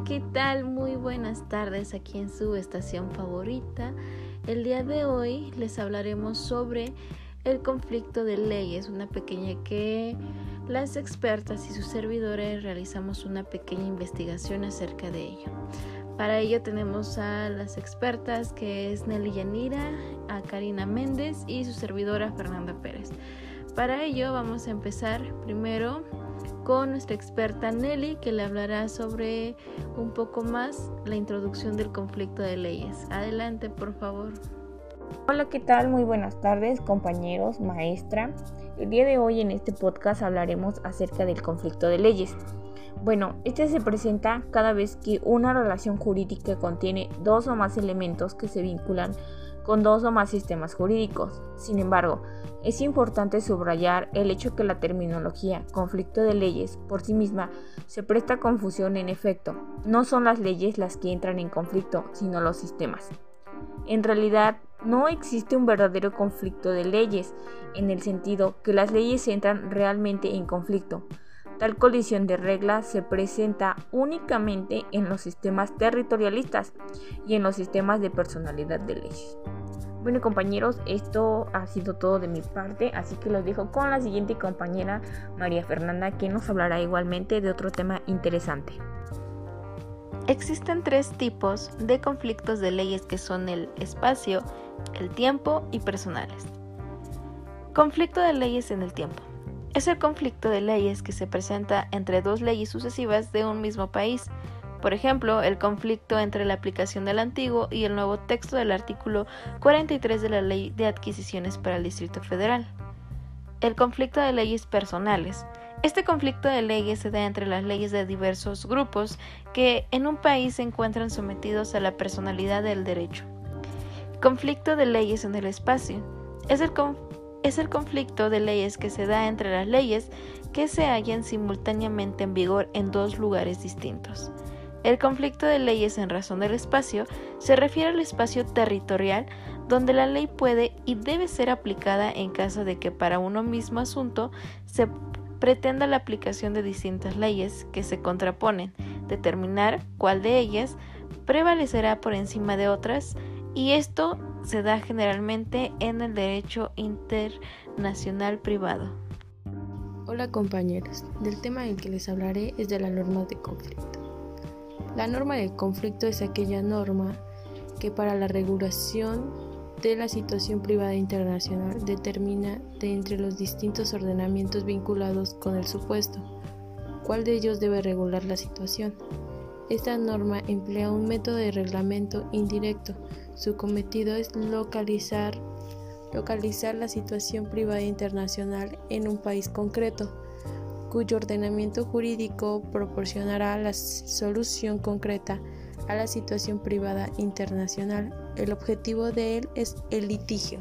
¿qué tal? Muy buenas tardes aquí en su estación favorita. El día de hoy les hablaremos sobre el conflicto de leyes, una pequeña que las expertas y sus servidores realizamos una pequeña investigación acerca de ello. Para ello tenemos a las expertas que es Nelly Yanira, a Karina Méndez y su servidora Fernanda Pérez. Para ello vamos a empezar primero con nuestra experta Nelly que le hablará sobre un poco más la introducción del conflicto de leyes. Adelante, por favor. Hola, ¿qué tal? Muy buenas tardes, compañeros, maestra. El día de hoy en este podcast hablaremos acerca del conflicto de leyes. Bueno, este se presenta cada vez que una relación jurídica contiene dos o más elementos que se vinculan con dos o más sistemas jurídicos. Sin embargo, es importante subrayar el hecho que la terminología conflicto de leyes por sí misma se presta confusión en efecto. No son las leyes las que entran en conflicto, sino los sistemas. En realidad, no existe un verdadero conflicto de leyes, en el sentido que las leyes entran realmente en conflicto. Tal colisión de reglas se presenta únicamente en los sistemas territorialistas y en los sistemas de personalidad de leyes. Bueno compañeros, esto ha sido todo de mi parte, así que los dejo con la siguiente compañera María Fernanda que nos hablará igualmente de otro tema interesante. Existen tres tipos de conflictos de leyes que son el espacio, el tiempo y personales. Conflicto de leyes en el tiempo. Es el conflicto de leyes que se presenta entre dos leyes sucesivas de un mismo país por ejemplo, el conflicto entre la aplicación del antiguo y el nuevo texto del artículo 43 de la Ley de Adquisiciones para el Distrito Federal. El conflicto de leyes personales. Este conflicto de leyes se da entre las leyes de diversos grupos que en un país se encuentran sometidos a la personalidad del derecho. Conflicto de leyes en el espacio. Es el, es el conflicto de leyes que se da entre las leyes que se hallan simultáneamente en vigor en dos lugares distintos. El conflicto de leyes en razón del espacio se refiere al espacio territorial donde la ley puede y debe ser aplicada en caso de que para uno mismo asunto se pretenda la aplicación de distintas leyes que se contraponen, determinar cuál de ellas prevalecerá por encima de otras y esto se da generalmente en el derecho internacional privado. Hola compañeros, del tema en que les hablaré es de la norma de conflicto. La norma de conflicto es aquella norma que para la regulación de la situación privada internacional determina de entre los distintos ordenamientos vinculados con el supuesto cuál de ellos debe regular la situación. Esta norma emplea un método de reglamento indirecto. Su cometido es localizar, localizar la situación privada internacional en un país concreto cuyo ordenamiento jurídico proporcionará la solución concreta a la situación privada internacional. El objetivo de él es el litigio.